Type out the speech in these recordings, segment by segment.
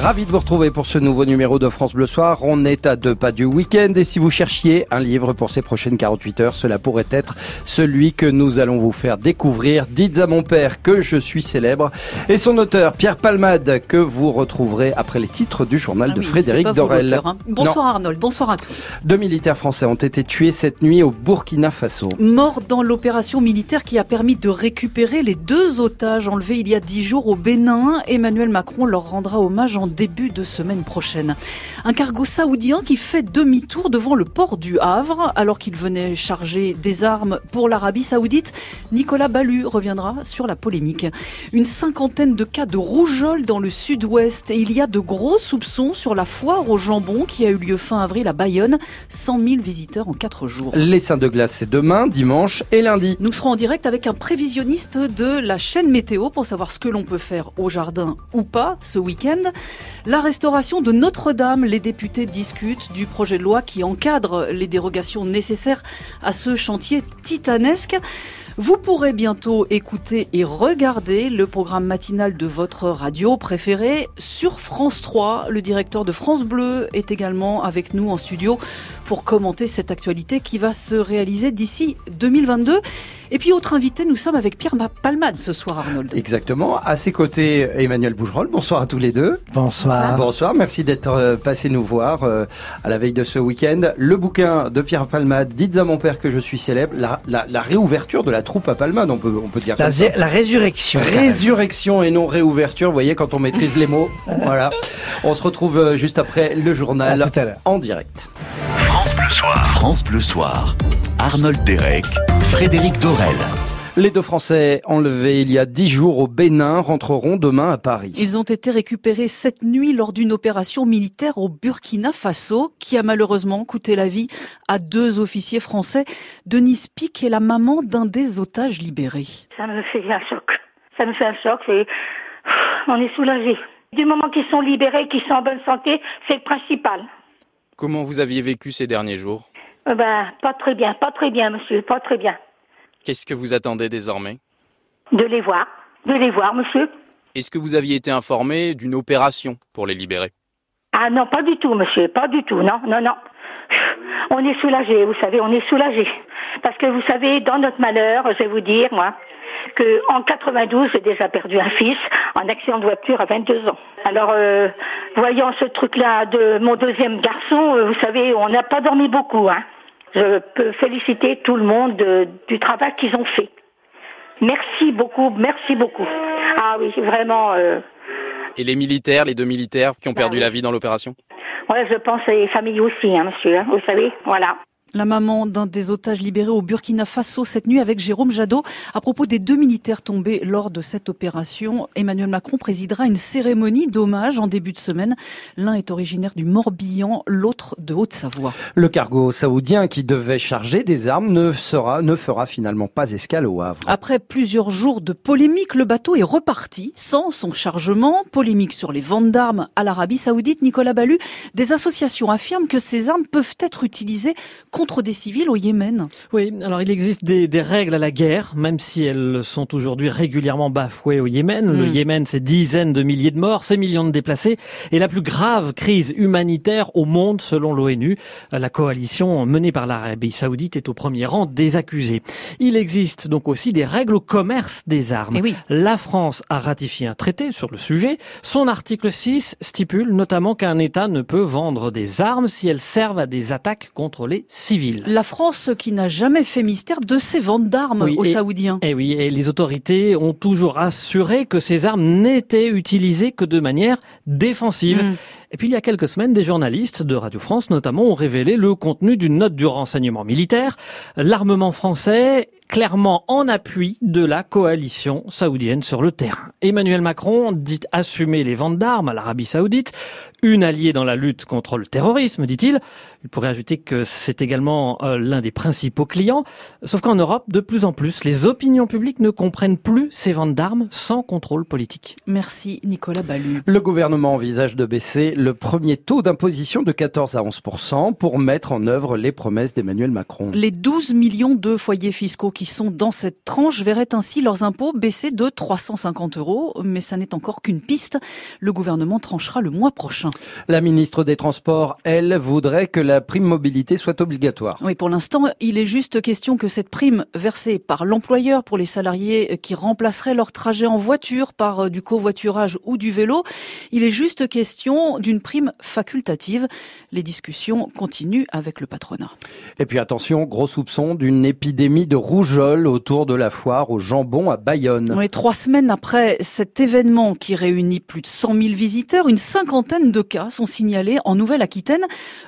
Ravi de vous retrouver pour ce nouveau numéro de France Bleu Soir. On est à deux pas du week-end et si vous cherchiez un livre pour ces prochaines 48 heures, cela pourrait être celui que nous allons vous faire découvrir. Dites à mon père que je suis célèbre et son auteur Pierre Palmade que vous retrouverez après les titres du journal Ah de oui, Frédéric Dorel. hein. Bonsoir Arnold, bonsoir à tous. Deux militaires français ont été tués cette nuit au Burkina Faso. Mort dans l'opération militaire qui a permis de récupérer les deux otages enlevés il y a dix jours au Bénin. Emmanuel Macron leur rendra hommage en début de semaine prochaine. Un cargo saoudien qui fait demi-tour devant le port du Havre alors qu'il venait charger des armes pour l'Arabie saoudite. Nicolas Ballu reviendra sur la polémique. Une cinquantaine de cas de rougeole dans le sud-ouest et il y a de gros soupçons sur la foire au jambon qui a eu lieu fin avril à Bayonne. 100 000 visiteurs en quatre jours. Les seins de glace, c'est demain, dimanche et lundi. Nous serons en direct avec un prévisionniste de la chaîne météo pour savoir ce que l'on peut faire au jardin ou pas ce week-end. La restauration de Notre-Dame, les députés discutent du projet de loi qui encadre les dérogations nécessaires à ce chantier titanesque. Vous pourrez bientôt écouter et regarder le programme matinal de votre radio préférée sur France 3. Le directeur de France Bleu est également avec nous en studio pour commenter cette actualité qui va se réaliser d'ici 2022. Et puis autre invité, nous sommes avec Pierre Palmade ce soir, Arnold. Exactement. À ses côtés, Emmanuel Bougerolles. Bonsoir à tous les deux. Bonsoir. Bonsoir. Merci d'être euh, passé nous voir euh, à la veille de ce week-end. Le bouquin de Pierre Palmade, Dites à mon père que je suis célèbre. La, la, la réouverture de la troupe à Palmade, on peut, on peut dire La, comme ça. la résurrection. Résurrection et non réouverture. Vous voyez, quand on maîtrise les mots. voilà. On se retrouve euh, juste après le journal À tout à l'heure. en direct. France Bleu Soir. France Bleu Soir. Arnold Derek, Frédéric Dorel. Les deux Français enlevés il y a dix jours au Bénin rentreront demain à Paris. Ils ont été récupérés cette nuit lors d'une opération militaire au Burkina Faso qui a malheureusement coûté la vie à deux officiers français. Denise Pic est la maman d'un des otages libérés. Ça me fait un choc. Ça me fait un choc. On est soulagé. Du moment qu'ils sont libérés, qu'ils sont en bonne santé, c'est le principal. Comment vous aviez vécu ces derniers jours? Euh, Ben, pas très bien, pas très bien, monsieur, pas très bien. Qu'est-ce que vous attendez désormais? De les voir, de les voir, monsieur. Est-ce que vous aviez été informé d'une opération pour les libérer? Ah non, pas du tout, monsieur, pas du tout, non, non, non. On est soulagé, vous savez, on est soulagé. Parce que vous savez, dans notre malheur, je vais vous dire, moi, que en 92, j'ai déjà perdu un fils en accident de voiture à 22 ans. Alors, euh, voyant ce truc-là de mon deuxième garçon, euh, vous savez, on n'a pas dormi beaucoup, hein. Je peux féliciter tout le monde de- du travail qu'ils ont fait. Merci beaucoup, merci beaucoup. Ah oui, vraiment. Euh, Et les militaires, les deux militaires qui ont Bah perdu oui. la vie dans l'opération? Ouais, je pense à les familles aussi, hein, monsieur. hein, vous savez, voilà. La maman d'un des otages libérés au Burkina Faso cette nuit avec Jérôme Jadot. À propos des deux militaires tombés lors de cette opération, Emmanuel Macron présidera une cérémonie d'hommage en début de semaine. L'un est originaire du Morbihan, l'autre de Haute-Savoie. Le cargo saoudien qui devait charger des armes ne sera, ne fera finalement pas escale au Havre. Après plusieurs jours de polémique, le bateau est reparti sans son chargement. Polémique sur les ventes d'armes à l'Arabie Saoudite. Nicolas Ballu, des associations affirment que ces armes peuvent être utilisées contre des civils au Yémen. Oui, alors il existe des, des règles à la guerre, même si elles sont aujourd'hui régulièrement bafouées au Yémen. Le Mm. Yémen, c'est dizaines de milliers de morts, c'est millions de déplacés, et la plus grave crise humanitaire au monde selon l'ONU. La coalition menée par l'Arabie saoudite est au premier rang des accusés. Il existe donc aussi des règles au commerce des armes. Eh oui. La France a ratifié un traité sur le sujet. Son article 6 stipule notamment qu'un État ne peut vendre des armes si elles servent à des attaques contre les civils. La France qui n'a jamais fait mystère de ses ventes d'armes Oui, aux et- Saoudiens. Eh oui, et les autorités ont toujours assuré que ces armes n'étaient utilisées que de manière défensive. Mm. Et puis il y a quelques semaines, des journalistes de Radio France notamment ont révélé le contenu d'une note du renseignement militaire. L'armement français clairement en appui de la coalition saoudienne sur le terrain. Emmanuel Macron dit assumer les ventes d'armes à l'Arabie saoudite, une alliée dans la lutte contre le terrorisme, dit-il. Il pourrait ajouter que c'est également euh, l'un des principaux clients. Sauf qu'en Europe, de plus en plus, les opinions publiques ne comprennent plus ces ventes d'armes sans contrôle politique. Merci Nicolas Ballu. Le gouvernement envisage de baisser le premier taux d'imposition de 14 à 11 pour mettre en œuvre les promesses d'Emmanuel Macron. Les 12 millions de foyers fiscaux qui sont dans cette tranche verraient ainsi leurs impôts baisser de 350 euros. Mais ça n'est encore qu'une piste. Le gouvernement tranchera le mois prochain. La ministre des Transports, elle, voudrait que la prime mobilité soit obligatoire. Oui, pour l'instant, il est juste question que cette prime versée par l'employeur pour les salariés qui remplaceraient leur trajet en voiture par euh, du covoiturage ou du vélo, il est juste question d'une prime facultative. Les discussions continuent avec le patronat. Et puis attention, gros soupçon d'une épidémie de autour de la foire au jambon à Bayonne. Trois semaines après cet événement qui réunit plus de 100 000 visiteurs, une cinquantaine de cas sont signalés en Nouvelle-Aquitaine.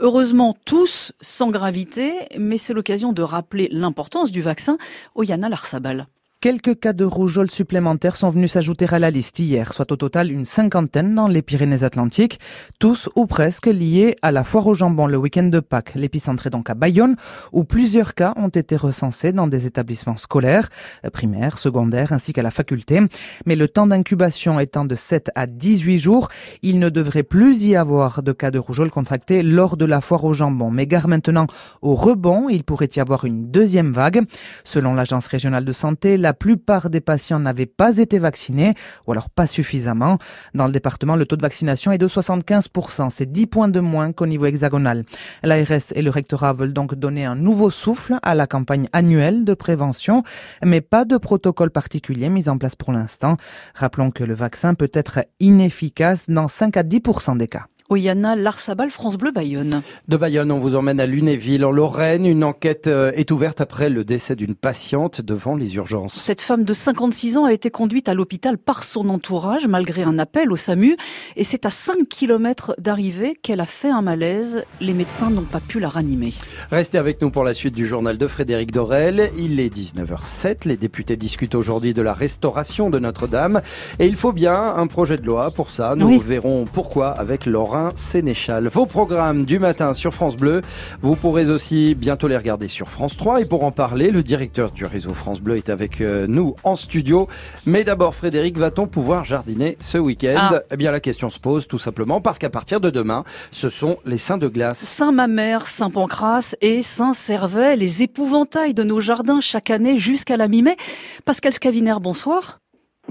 Heureusement, tous sans gravité, mais c'est l'occasion de rappeler l'importance du vaccin. Oyana Larsabal. Quelques cas de rougeole supplémentaires sont venus s'ajouter à la liste hier, soit au total une cinquantaine dans les Pyrénées-Atlantiques, tous ou presque liés à la foire au jambon le week-end de Pâques. L'épicentre est donc à Bayonne, où plusieurs cas ont été recensés dans des établissements scolaires, primaires, secondaires, ainsi qu'à la faculté. Mais le temps d'incubation étant de 7 à 18 jours, il ne devrait plus y avoir de cas de rougeole contractés lors de la foire au jambon. Mais gare maintenant au rebond, il pourrait y avoir une deuxième vague. Selon l'Agence régionale de santé, la plupart des patients n'avaient pas été vaccinés, ou alors pas suffisamment. Dans le département, le taux de vaccination est de 75%. C'est 10 points de moins qu'au niveau hexagonal. L'ARS et le rectorat veulent donc donner un nouveau souffle à la campagne annuelle de prévention, mais pas de protocole particulier mis en place pour l'instant. Rappelons que le vaccin peut être inefficace dans 5 à 10% des cas. Oyana Larsabal, France Bleu Bayonne. De Bayonne, on vous emmène à Lunéville, en Lorraine. Une enquête euh, est ouverte après le décès d'une patiente devant les urgences. Cette femme de 56 ans a été conduite à l'hôpital par son entourage, malgré un appel au SAMU. Et c'est à 5 km d'arrivée qu'elle a fait un malaise. Les médecins n'ont pas pu la ranimer. Restez avec nous pour la suite du journal de Frédéric Dorel. Il est 19h07. Les députés discutent aujourd'hui de la restauration de Notre-Dame. Et il faut bien un projet de loi pour ça. Nous verrons pourquoi avec Laura Sénéchal. Vos programmes du matin sur France Bleu, vous pourrez aussi bientôt les regarder sur France 3. Et pour en parler, le directeur du réseau France Bleu est avec euh, nous en studio. Mais d'abord, Frédéric, va-t-on pouvoir jardiner ce week-end ah. Eh bien, la question se pose tout simplement parce qu'à partir de demain, ce sont les saints de glace. Saint-Mamère, Saint-Pancras et Saint-Servais, les épouvantails de nos jardins chaque année jusqu'à la mi-mai. Pascal Scavinaire, bonsoir.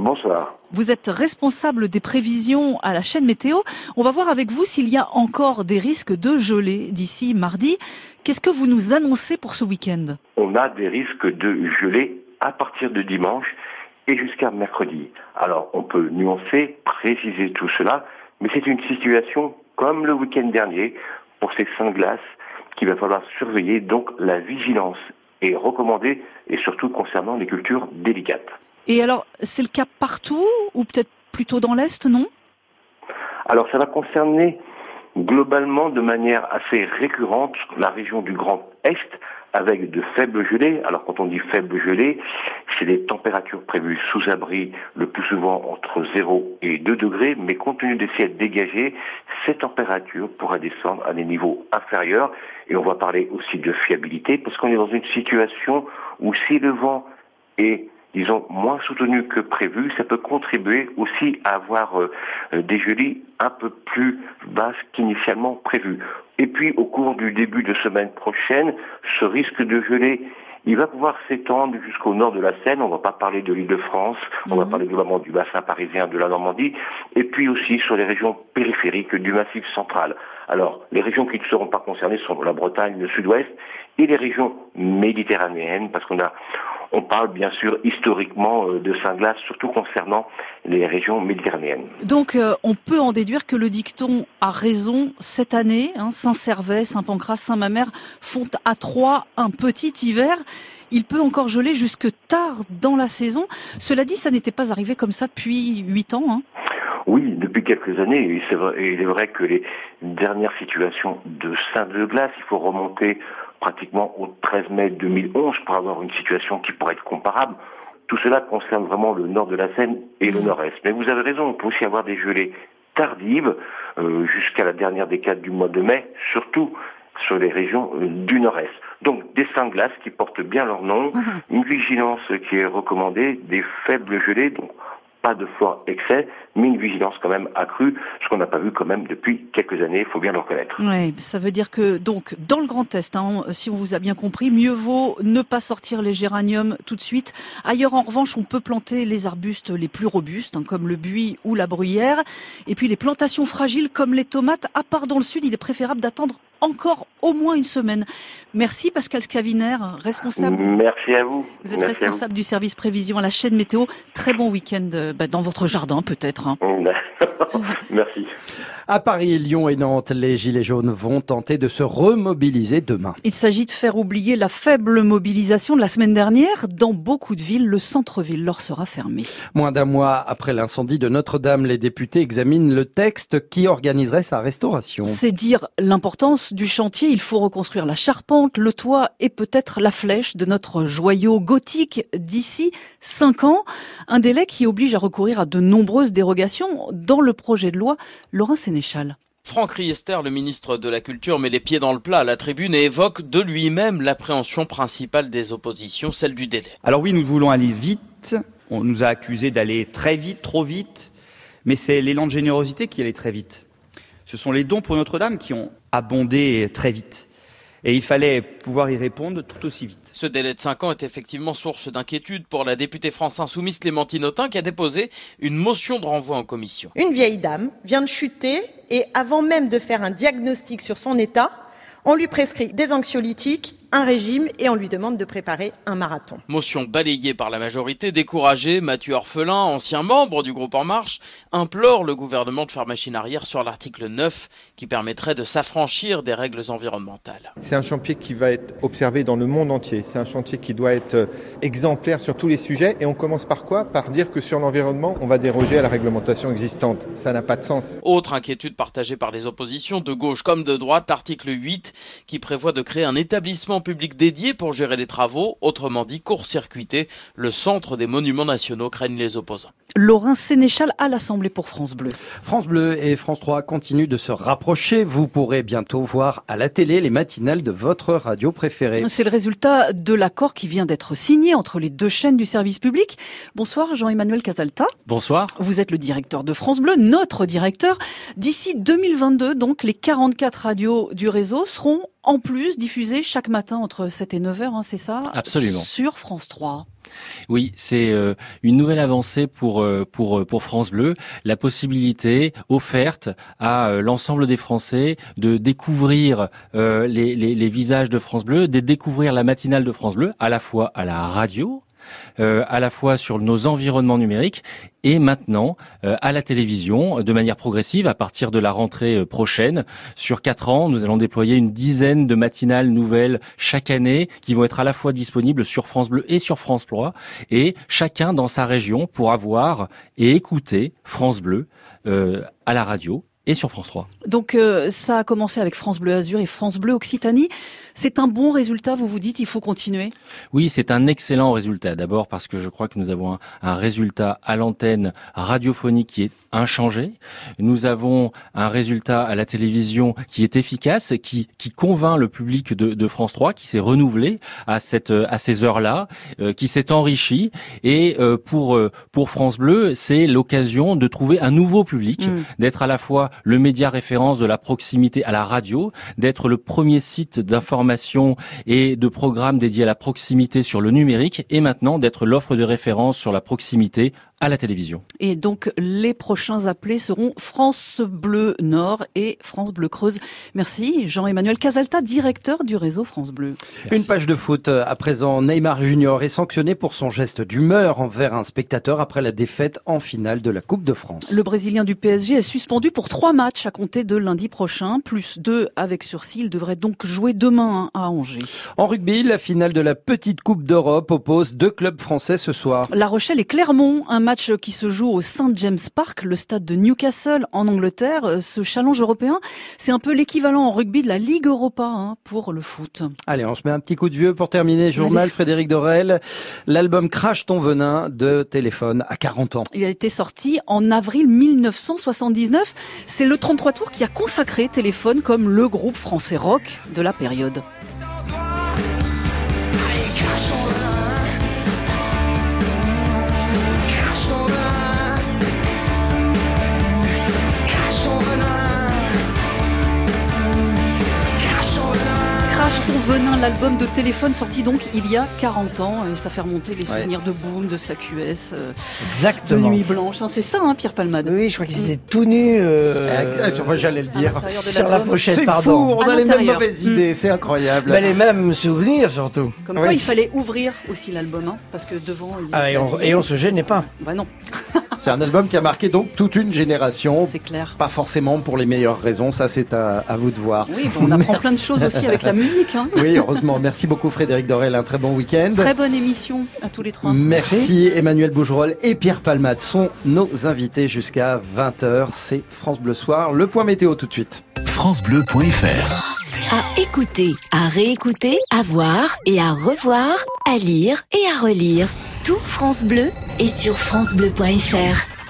Bonsoir. Vous êtes responsable des prévisions à la chaîne météo. On va voir avec vous s'il y a encore des risques de gelée d'ici mardi. Qu'est-ce que vous nous annoncez pour ce week-end? On a des risques de gelée à partir de dimanche et jusqu'à mercredi. Alors on peut nuancer, préciser tout cela, mais c'est une situation comme le week-end dernier pour ces saints glaces qu'il va falloir surveiller. Donc la vigilance est recommandée et surtout concernant les cultures délicates. Et alors, c'est le cas partout ou peut-être plutôt dans l'Est, non? Alors, ça va concerner globalement de manière assez récurrente la région du Grand Est avec de faibles gelées. Alors quand on dit faibles gelées, c'est des températures prévues sous abri le plus souvent entre 0 et 2 degrés, mais compte tenu des ciels dégagés, ces températures pourraient descendre à des niveaux inférieurs. Et on va parler aussi de fiabilité, parce qu'on est dans une situation où si le vent est disons, moins soutenu que prévu, ça peut contribuer aussi à avoir euh, des gelées un peu plus basses qu'initialement prévues. Et puis, au cours du début de semaine prochaine, ce risque de gelée il va pouvoir s'étendre jusqu'au nord de la Seine. On ne va pas parler de l'île de France, on va mhm. parler globalement du bassin parisien, de la Normandie, et puis aussi sur les régions périphériques du Massif central. Alors, les régions qui ne seront pas concernées sont la Bretagne, le Sud-Ouest, et les régions méditerranéennes, parce qu'on a, on parle bien sûr historiquement euh, de Saint-Glace, surtout concernant les régions méditerranéennes. Donc euh, on peut en déduire que le dicton a raison cette année. Hein, Saint-Servais, Saint-Pancras, Saint-Mamère font à trois un petit hiver. Il peut encore geler jusque tard dans la saison. Cela dit, ça n'était pas arrivé comme ça depuis huit ans. Hein. Oui, depuis quelques années, et, vrai, il est vrai que les dernières situations de Saint-de-Glace, il faut remonter pratiquement au 13 mai 2011 pour avoir une situation qui pourrait être comparable. Tout cela concerne vraiment le nord de la Seine et le mmh. nord-est. Mais vous avez raison, on peut aussi avoir des gelées tardives euh, jusqu'à la dernière décade du mois de mai, surtout sur les régions euh, du nord-est. Donc des glaces qui portent bien leur nom, mmh. une vigilance qui est recommandée, des faibles gelées, donc pas de fort excès, mais une vigilance quand même accrue, ce qu'on n'a pas vu quand même depuis quelques années, il faut bien le reconnaître. Oui, ça veut dire que donc dans le Grand Est, hein, si on vous a bien compris, mieux vaut ne pas sortir les géraniums tout de suite. Ailleurs, en revanche, on peut planter les arbustes les plus robustes, hein, comme le buis ou la bruyère. Et puis les plantations fragiles, comme les tomates, à part dans le sud, il est préférable d'attendre encore au moins une semaine. Merci Pascal Scaviner, responsable. Merci à vous. Vous êtes responsable du service prévision à la chaîne météo. Très bon week-end euh, bah, dans votre jardin peut-être. Hein. Merci. À Paris, Lyon et Nantes, les Gilets jaunes vont tenter de se remobiliser demain. Il s'agit de faire oublier la faible mobilisation de la semaine dernière. Dans beaucoup de villes, le centre-ville leur sera fermé. Moins d'un mois après l'incendie de Notre-Dame, les députés examinent le texte qui organiserait sa restauration. C'est dire l'importance du chantier. Il faut reconstruire la charpente, le toit et peut-être la flèche de notre joyau gothique d'ici cinq ans. Un délai qui oblige à recourir à de nombreuses dérogations. Dans le projet de loi, Laurent Sénéchal. Franck Riester, le ministre de la Culture, met les pieds dans le plat à la tribune et évoque de lui-même l'appréhension principale des oppositions, celle du délai. Alors oui, nous voulons aller vite. On nous a accusés d'aller très vite, trop vite. Mais c'est l'élan de générosité qui allait très vite. Ce sont les dons pour Notre-Dame qui ont abondé très vite et il fallait pouvoir y répondre tout aussi vite. Ce délai de 5 ans est effectivement source d'inquiétude pour la députée France Insoumise Clémentine Autain qui a déposé une motion de renvoi en commission. Une vieille dame vient de chuter et avant même de faire un diagnostic sur son état, on lui prescrit des anxiolytiques, un régime et on lui demande de préparer un marathon. Motion balayée par la majorité, découragée, Mathieu Orphelin, ancien membre du groupe En Marche, implore le gouvernement de faire machine arrière sur l'article 9 qui permettrait de s'affranchir des règles environnementales. C'est un chantier qui va être observé dans le monde entier. C'est un chantier qui doit être euh, exemplaire sur tous les sujets et on commence par quoi? Par dire que sur l'environnement, on va déroger à la réglementation existante. Ça n'a pas de sens. Autre inquiétude partagée par les oppositions de gauche comme de droite, article 8 qui prévoit de créer un établissement public dédié pour gérer les travaux, autrement dit court-circuiter le centre des monuments nationaux, craignent les opposants. Laurent Sénéchal à l'Assemblée pour France Bleu. France Bleu et France 3 continuent de se rapprocher. Vous pourrez bientôt voir à la télé les matinales de votre radio préférée. C'est le résultat de l'accord qui vient d'être signé entre les deux chaînes du service public. Bonsoir Jean-Emmanuel Casalta. Bonsoir. Vous êtes le directeur de France Bleu, notre directeur. D'ici 2022, donc, les 44 radios du réseau seront en plus diffusées chaque matin entre 7 et 9 heures, hein, c'est ça? Absolument. Sur France 3. Oui, c'est euh, une nouvelle avancée pour euh, pour euh, pour France Bleu, la possibilité offerte à l'ensemble des Français de découvrir les visages de France Bleu, de découvrir la matinale de France Bleu, à la fois à la radio, euh, à la fois sur nos environnements numériques et maintenant euh, à la télévision de manière progressive à partir de la rentrée euh, prochaine. Sur quatre ans, nous allons déployer une dizaine de matinales nouvelles chaque année qui vont être à la fois disponibles sur France Bleu et sur France 3 et chacun dans sa région pourra voir et écouter France Bleu à la radio et sur France 3. Donc euh, ça a commencé avec France Bleu Azur et France Bleu Occitanie. C'est un bon résultat, vous vous dites, il faut continuer? Oui, c'est un excellent résultat. D'abord parce que je crois que nous avons un, résultat à l'antenne radiophonique qui est inchangé. Nous avons un résultat à la télévision qui est efficace, qui, qui convainc le public de, de France 3, qui s'est renouvelé à, cette, à ces heures-là, euh, qui s'est enrichi. Et euh, pour, pour France Bleu, c'est l'occasion de trouver un nouveau public, mm. d'être à la fois le média référence de la proximité à la radio, d'être le premier site d'information et de programmes dédiés à la proximité sur le numérique, et maintenant d'être l'offre de référence sur la proximité à la télévision. Et donc les prochains appelés seront France Bleu Nord et France Bleu Creuse. Merci Jean-Emmanuel Casalta, directeur du réseau France Bleu. Une page de foot euh, à présent. Neymar Junior est sanctionné pour son geste d'humeur envers un spectateur après la défaite en finale de la Coupe de France. Le Brésilien du PSG est suspendu pour trois matchs à compter de lundi prochain, plus deux avec sursis. Il devrait donc jouer demain hein, à Angers. En rugby, la finale de la petite Coupe d'Europe oppose deux clubs français ce soir. La Rochelle et Clermont, un match match qui se joue au St James Park, le stade de Newcastle en Angleterre. Euh, ce challenge européen, c'est un peu l'équivalent en rugby de la Ligue Europa hein, pour le foot. Allez, on se met un petit coup de vieux pour terminer. Journal Frédéric Dorel. L'album Crash ton venin de téléphone à 40 ans. Il a été sorti en avril 1979. C'est le 33 tours qui a consacré Téléphone comme le groupe français rock de la période. L'album de téléphone sorti donc il y a 40 ans et ça fait remonter les souvenirs de Boom, de sa QS, euh, Exactement. de Nuit Blanche. hein. C'est ça, hein, Pierre Palmade. Oui, je crois qu'ils étaient tout nus. euh, Moi, j'allais le dire. sur la pochette, C'est pardon. fou, on À a les mêmes mauvaises Mm. idées, c'est incroyable. Bah, les mêmes souvenirs surtout. Comme quoi, il fallait ouvrir aussi l'album, hein, parce que devant. Ah, et, on, et on se gênait pas. Bah non, C'est un album qui a marqué donc toute une génération. c'est clair. Pas forcément pour les meilleures raisons, ça c'est à, à vous de voir. Oui, bon, on apprend plein de choses aussi avec la musique. Hein. Oui, Merci beaucoup Frédéric Dorel, un très bon week-end. Très bonne émission à tous les trois. Merci Emmanuel Bougerolles et Pierre Palmade sont nos invités jusqu'à 20h. C'est France Bleu Soir. Le point météo tout de suite. FranceBleu.fr À écouter, à réécouter, à voir et à revoir, à lire et à relire. Tout France Bleu est sur francebleu.fr.